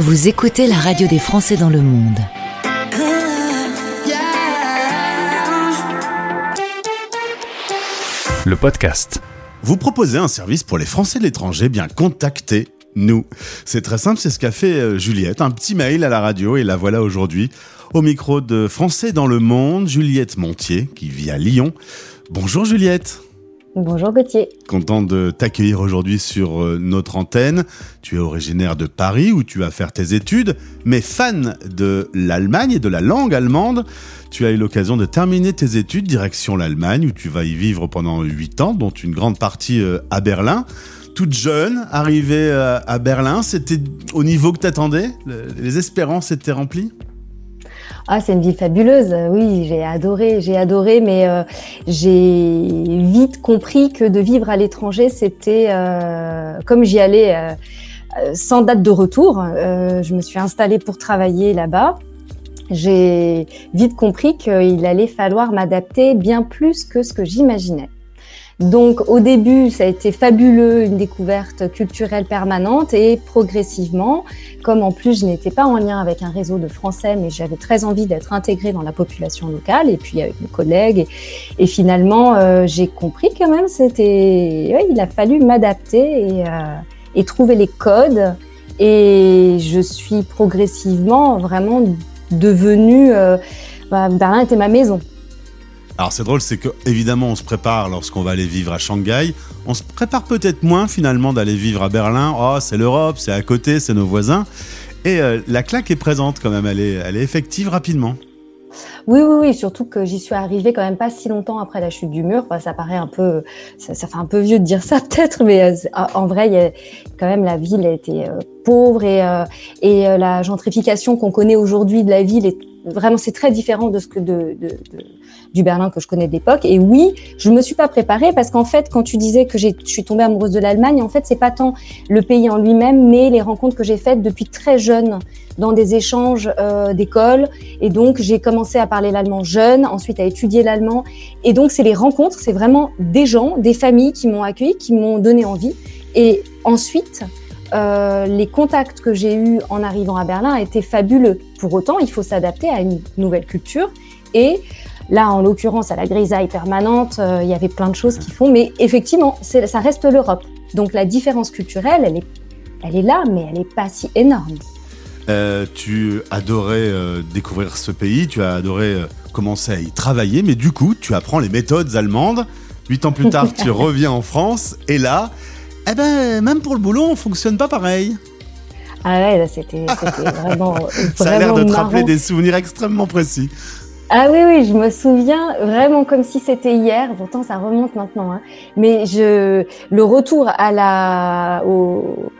Vous écoutez la radio des Français dans le monde. Le podcast. Vous proposez un service pour les Français de l'étranger, bien contactez nous. C'est très simple, c'est ce qu'a fait euh, Juliette. Un petit mail à la radio et la voilà aujourd'hui au micro de Français dans le monde, Juliette Montier, qui vit à Lyon. Bonjour Juliette. Bonjour Gauthier. Content de t'accueillir aujourd'hui sur euh, notre antenne. Tu es originaire de Paris où tu vas faire tes études, mais fan de l'Allemagne et de la langue allemande. Tu as eu l'occasion de terminer tes études direction l'Allemagne où tu vas y vivre pendant 8 ans, dont une grande partie euh, à Berlin. Toute jeune, arrivée euh, à Berlin, c'était au niveau que t'attendais? Les espérances étaient remplies? Ah, c'est une vie fabuleuse. Oui, j'ai adoré, j'ai adoré, mais euh, j'ai vite compris que de vivre à l'étranger, c'était euh, comme j'y allais euh, sans date de retour. je me suis installée pour travailler là-bas. J'ai vite compris qu'il allait falloir m'adapter bien plus que ce que j'imaginais. Donc au début, ça a été fabuleux, une découverte culturelle permanente et progressivement, comme en plus je n'étais pas en lien avec un réseau de Français, mais j'avais très envie d'être intégrée dans la population locale et puis avec mes collègues. Et, finalement, euh, j'ai compris quand même, c'était, il a fallu m'adapter et, euh, et trouver les codes. Et je suis progressivement vraiment devenue, euh, bah, Berlin était ma maison. Alors c'est drôle, c'est que évidemment on se prépare lorsqu'on va aller vivre à Shanghai. On se prépare peut-être moins finalement d'aller vivre à Berlin. Oh, c'est l'Europe, c'est à côté, c'est nos voisins. Et euh, la claque est présente quand même, elle est, elle est effective rapidement. Oui, oui, oui, surtout que j'y suis arrivée quand même pas si longtemps après la chute du mur. ça paraît un peu, ça, fait un peu vieux de dire ça peut-être, mais euh, en vrai, quand même la ville a été euh, pauvre et, et la gentrification qu'on connaît aujourd'hui de la ville est vraiment c'est très différent de ce que de, de, de du Berlin que je connais d'époque. Et oui, je me suis pas préparée parce qu'en fait, quand tu disais que je suis tombée amoureuse de l'Allemagne, en fait, c'est pas tant le pays en lui-même, mais les rencontres que j'ai faites depuis très jeune dans des échanges euh, d'école. Et donc, j'ai commencé à parler l'allemand jeune, ensuite à étudier l'allemand. Et donc, c'est les rencontres, c'est vraiment des gens, des familles qui m'ont accueilli, qui m'ont donné envie. Et ensuite, euh, les contacts que j'ai eus en arrivant à Berlin étaient fabuleux. Pour autant, il faut s'adapter à une nouvelle culture et Là, en l'occurrence, à la grisaille permanente, euh, il y avait plein de choses qui font, mais effectivement, ça reste l'Europe. Donc la différence culturelle, elle est, elle est là, mais elle n'est pas si énorme. Euh, tu adorais découvrir ce pays, tu as adoré commencer à y travailler, mais du coup, tu apprends les méthodes allemandes. Huit ans plus tard, tu reviens en France, et là, eh ben, même pour le boulot, on fonctionne pas pareil. Ah ouais, c'était vraiment, Ça a l'air de te rappeler des souvenirs extrêmement précis. Ah oui, oui, je me souviens vraiment comme si c'était hier. Pourtant, ça remonte maintenant. Hein. Mais je, le retour à la, au,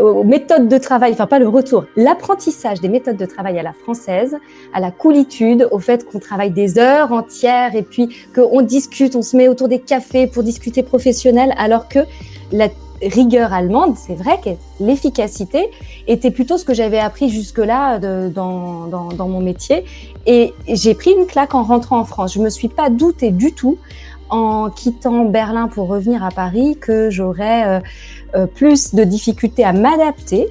aux méthodes de travail, enfin pas le retour, l'apprentissage des méthodes de travail à la française, à la coolitude, au fait qu'on travaille des heures entières et puis qu'on discute, on se met autour des cafés pour discuter professionnel, alors que la rigueur allemande, c'est vrai que l'efficacité était plutôt ce que j'avais appris jusque-là dans, dans, dans, mon métier. Et j'ai pris une claque en rentrant en France. Je me suis pas douté du tout en quittant Berlin pour revenir à Paris que j'aurais euh, euh, plus de difficultés à m'adapter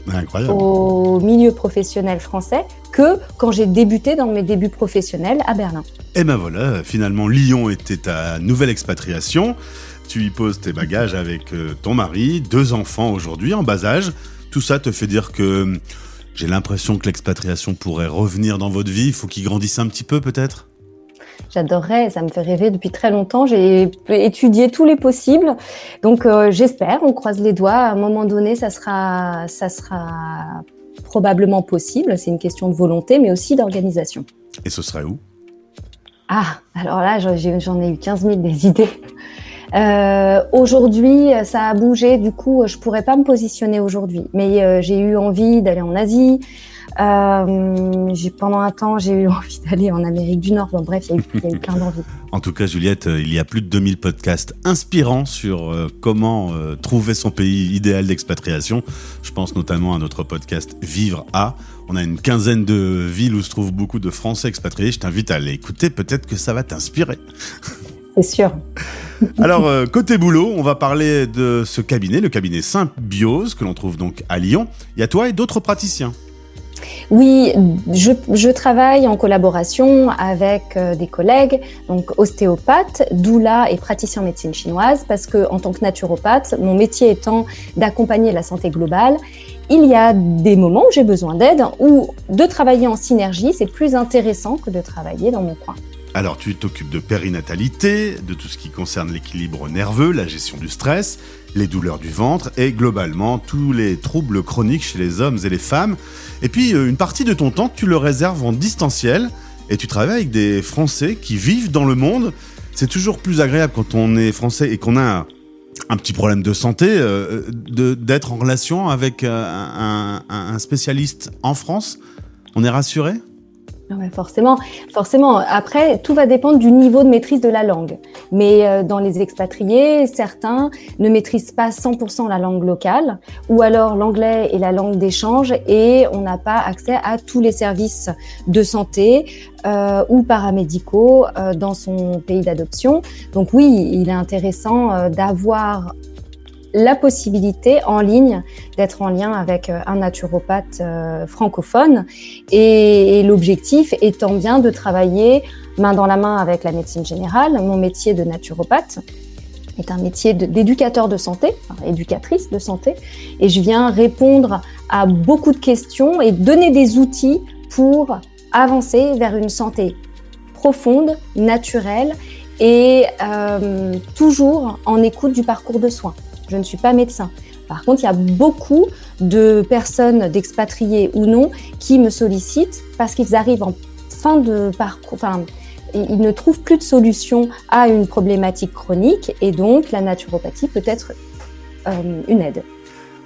au milieu professionnel français que quand j'ai débuté dans mes débuts professionnels à Berlin. Et ben voilà, finalement Lyon était ta nouvelle expatriation. Tu y poses tes bagages avec euh, ton mari, deux enfants aujourd'hui en bas âge. Tout ça te fait dire que hum, j'ai l'impression que l'expatriation pourrait revenir dans votre vie. Il faut qu'il grandisse un petit peu peut-être? J'adorerais, ça me fait rêver depuis très longtemps. J'ai étudié tous les possibles. Donc euh, j'espère, on croise les doigts, à un moment donné, ça sera, ça sera probablement possible. C'est une question de volonté, mais aussi d'organisation. Et ce serait où? Ah, alors là, j'en ai eu 15 000 des idées. Euh, aujourd'hui, ça a bougé, du coup, je pourrais pas me positionner aujourd'hui. Mais euh, j'ai eu envie d'aller en Asie. Euh, pendant un temps, j'ai eu envie d'aller en Amérique du Nord. Bon, bref, il y, a eu, plein d'envies. en tout cas, Juliette, il y a plus de 2000 podcasts inspirants sur comment trouver son pays idéal d'expatriation. Je pense notamment à notre podcast Vivre à. On a une quinzaine de villes où se trouvent beaucoup de Français expatriés. Je t'invite à l'écouter. Peut-être que ça va t'inspirer. C'est sûr. Alors, euh, côté boulot, on va parler de ce cabinet, le cabinet Symbiose, que l'on trouve donc à Lyon. Il y a toi et d'autres praticiens. Oui, je, je, travaille en collaboration avec euh, des collègues, donc ostéopathes, doula et praticiens en médecine chinoise, parce que en tant que naturopathe, mon métier étant d'accompagner la santé globale, il y a des moments où j'ai besoin d'aide, ou de travailler en synergie, c'est plus intéressant que de travailler dans mon coin. Alors, tu t'occupes de périnatalité, de tout ce qui concerne l'équilibre nerveux, la gestion du stress, les douleurs du ventre et globalement tous les troubles chroniques chez les hommes et les femmes. Et puis, euh, une partie de ton temps, tu le réserves en distanciel et tu travailles avec des Français qui vivent dans le monde. C'est toujours plus agréable quand on est français et qu'on a un, petit problème de santé euh, d'être en relation avec euh, un spécialiste en France. On est rassuré? Ouais, forcément, forcément. Après, tout va dépendre du niveau de maîtrise de la langue. Mais euh, dans les expatriés, certains ne maîtrisent pas 100% la langue locale, ou alors l'anglais est la langue d'échange et on n'a pas accès à tous les services de santé euh, ou paramédicaux euh, dans son pays d'adoption. Donc oui, il est intéressant euh, d'avoir la possibilité en ligne d'être en lien avec euh, un naturopathe euh, francophone et, l'objectif étant bien de travailler main dans la main avec la médecine générale. Mon métier de naturopathe est un métier d'éducateur de, santé, éducatrice de santé, et je viens répondre à beaucoup de questions et donner des outils pour avancer vers une santé profonde, naturelle et euh, toujours en écoute du parcours de soins. Je ne suis pas médecin. Par contre, il y a beaucoup de personnes, d'expatriés ou non, qui me sollicitent parce qu'ils arrivent en fin de parcours, enfin, ils ne trouvent plus de solution à une problématique chronique et donc la naturopathie peut être euh, une aide.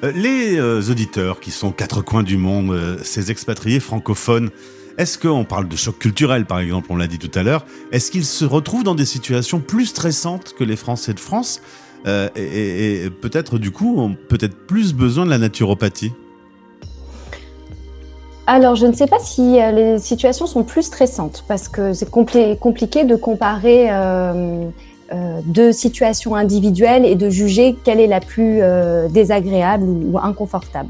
Euh, les euh, auditeurs qui sont quatre coins du monde, ces expatriés francophones, est-ce qu'on parle de choc culturel par exemple, on l'a dit tout à l'heure, est-ce qu'ils se retrouvent dans des situations plus stressantes que les Français de France euh, et, peut-être du coup ont peut-être plus besoin de la naturopathie alors, je ne sais pas si euh, les situations sont plus stressantes parce que c'est compliqué de comparer euh, deux situations individuelles et de juger quelle est la plus désagréable ou, inconfortable.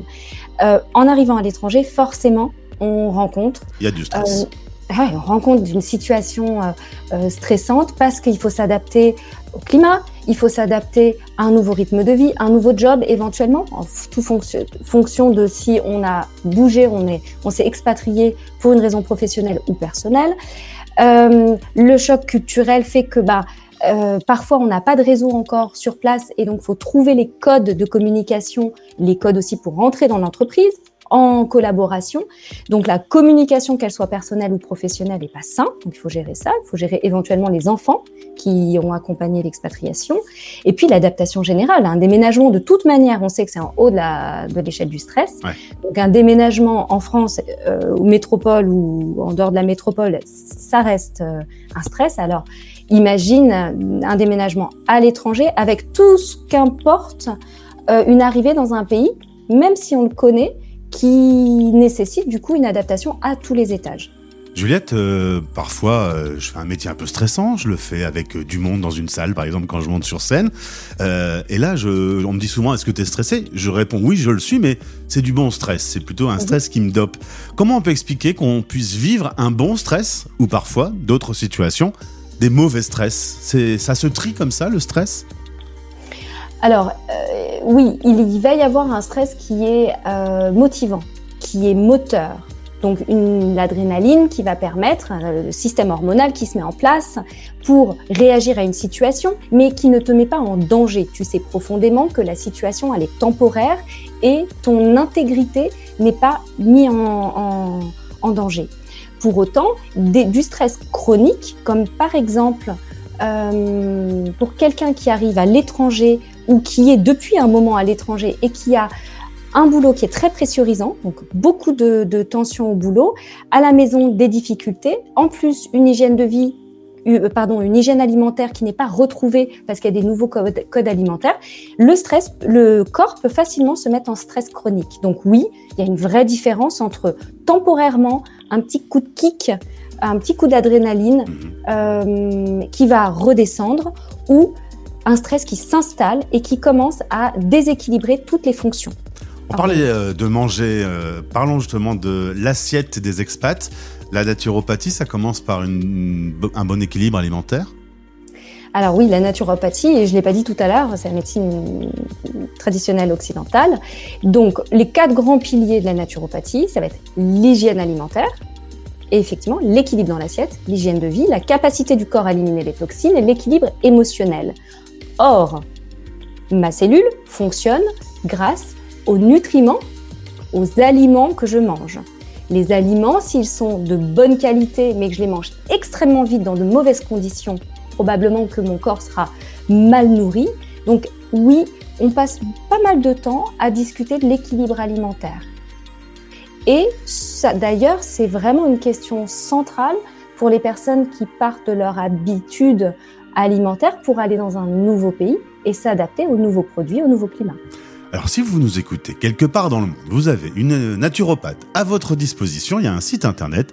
en arrivant à l'étranger, forcément, on rencontre. Il y a du stress. on rencontre une situation stressante parce qu'il faut s'adapter au climat, il faut s'adapter à un nouveau rythme de vie, un nouveau job éventuellement, en tout fonction de si on a bougé, on est, on s'est expatrié pour une raison professionnelle ou personnelle. Euh, le choc culturel fait que bah euh, parfois, on n'a pas de réseau encore sur place et donc faut trouver les codes de communication, les codes aussi pour rentrer dans l'entreprise en collaboration. Donc la communication, qu'elle soit personnelle ou professionnelle, n'est pas simple. Donc il faut gérer ça. Il faut gérer éventuellement les enfants qui ont accompagné l'expatriation. Et puis l'adaptation générale. Un déménagement, de toute manière, on sait que c'est en haut de l'échelle de du stress. Donc un déménagement en France, euh, ou métropole ou en dehors de la métropole, ça reste euh, un stress. Alors imagine un déménagement à l'étranger avec tout ce qu'importe euh, une arrivée dans un pays, même si on le connaît, qui nécessite du coup une adaptation à tous les étages. Juliette, euh, parfois, euh, je fais un métier un peu stressant. Je le fais avec euh, du monde dans une salle, par exemple, quand je monte sur scène. et là, je, on me dit souvent, est-ce que tu es stressé? Je réponds, oui, je le suis, mais c'est du bon stress. C'est plutôt un stress qui me dope. Comment on peut expliquer qu'on puisse vivre un bon stress, ou parfois, d'autres situations, des mauvais stress? Ça se trie comme ça, le stress? Alors, euh, oui, il va y avoir un stress qui est euh, motivant, qui est moteur. Donc, l'adrénaline qui va permettre, euh, le système hormonal qui se met en place pour réagir à une situation, mais qui ne te met pas en danger. Tu sais profondément que la situation, elle est temporaire et ton intégrité n'est pas mise en, en, danger. Pour autant, du stress chronique, comme par exemple euh, pour quelqu'un qui arrive à l'étranger ou qui est depuis un moment à l'étranger et qui a un boulot qui est très pressurisant, donc beaucoup de, de tensions au boulot, à la maison des difficultés, en plus une hygiène de vie euh, pardon, une hygiène alimentaire qui n'est pas retrouvée parce qu'il y a des nouveaux codes, codes, alimentaires, le stress, le corps peut facilement se mettre en stress chronique. Donc oui, il y a une vraie différence entre temporairement un petit coup de kick, un petit coup d'adrénaline euh, qui va redescendre ou un stress qui s'installe et qui commence à déséquilibrer toutes les fonctions. On parlait euh, de manger, euh, parlons justement de l'assiette des expats. La naturopathie, ça commence par une, un bon équilibre alimentaire? Alors oui, la naturopathie, et je ne l'ai pas dit tout à l'heure, c'est la médecine traditionnelle occidentale. Donc les quatre grands piliers de la naturopathie, ça va être l'hygiène alimentaire, et effectivement l'équilibre dans l'assiette, l'hygiène de vie, la capacité du corps à éliminer les toxines et l'équilibre émotionnel. Or, ma cellule fonctionne grâce aux nutriments, aux aliments que je mange. Les aliments, s'ils sont de bonne qualité, mais que je les mange extrêmement vite dans de mauvaises conditions, probablement que mon corps sera mal nourri. Donc oui, on passe pas mal de temps à discuter de l'équilibre alimentaire. Et d'ailleurs, c'est vraiment une question centrale pour les personnes qui partent de leur habitude alimentaire pour aller dans un nouveau pays et s'adapter aux nouveaux produits, au nouveau climat. Alors si vous nous écoutez quelque part dans le monde, vous avez une naturopathe à votre disposition, il y a un site internet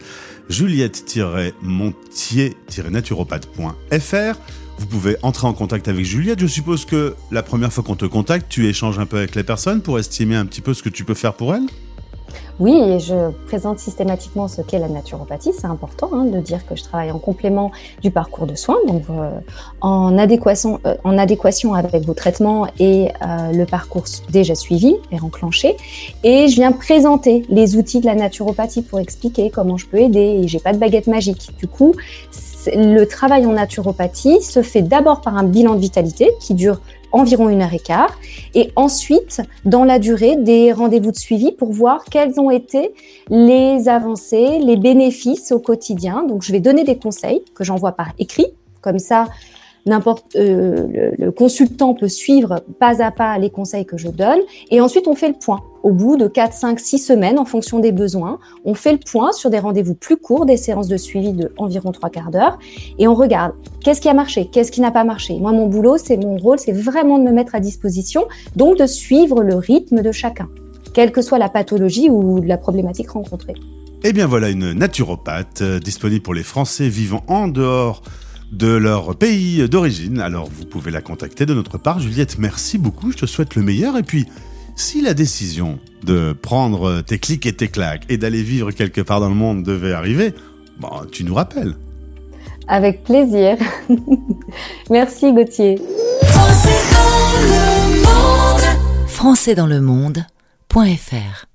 juliette-montier-naturopathe.fr. Vous pouvez entrer en contact avec Juliette. Je suppose que la première fois qu'on te contacte, tu échanges un peu avec les personnes pour estimer un petit peu ce que tu peux faire pour elles oui, et je présente systématiquement ce qu'est la naturopathie. C'est important hein, de dire que je travaille en complément du parcours de soins, donc euh, en, adéquation, euh, en adéquation avec vos traitements et euh, le parcours déjà suivi et enclenché. Et je viens présenter les outils de la naturopathie pour expliquer comment je peux aider. Et j'ai pas de baguette magique. Du coup, le travail en naturopathie se fait d'abord par un bilan de vitalité qui dure environ une heure et quart, et ensuite, dans la durée, des rendez-vous de suivi pour voir quelles ont été les avancées, les bénéfices au quotidien. Donc, je vais donner des conseils que j'envoie par écrit, comme ça, n'importe euh, le, consultant peut suivre pas à pas les conseils que je donne et ensuite on fait le point. Au bout de 4, 5, 6 semaines, en fonction des besoins, on fait le point sur des rendez-vous plus courts, des séances de suivi de environ trois quarts d'heure et on regarde qu'est-ce qui a marché, qu'est-ce qui n'a pas marché. Moi, mon boulot, c'est mon rôle, c'est vraiment de me mettre à disposition, donc de suivre le rythme de chacun, quelle que soit la pathologie ou la problématique rencontrée. Et eh bien voilà une naturopathe euh, disponible pour les Français vivant en dehors de leur pays d'origine. Alors vous pouvez la contacter de notre part. Juliette, merci beaucoup, je te souhaite le meilleur. Et puis, si la décision de prendre tes clics et tes claques et d'aller vivre quelque part dans le monde devait arriver, bon, tu nous rappelles. Avec plaisir. merci Gauthier. Français dans le monde.fr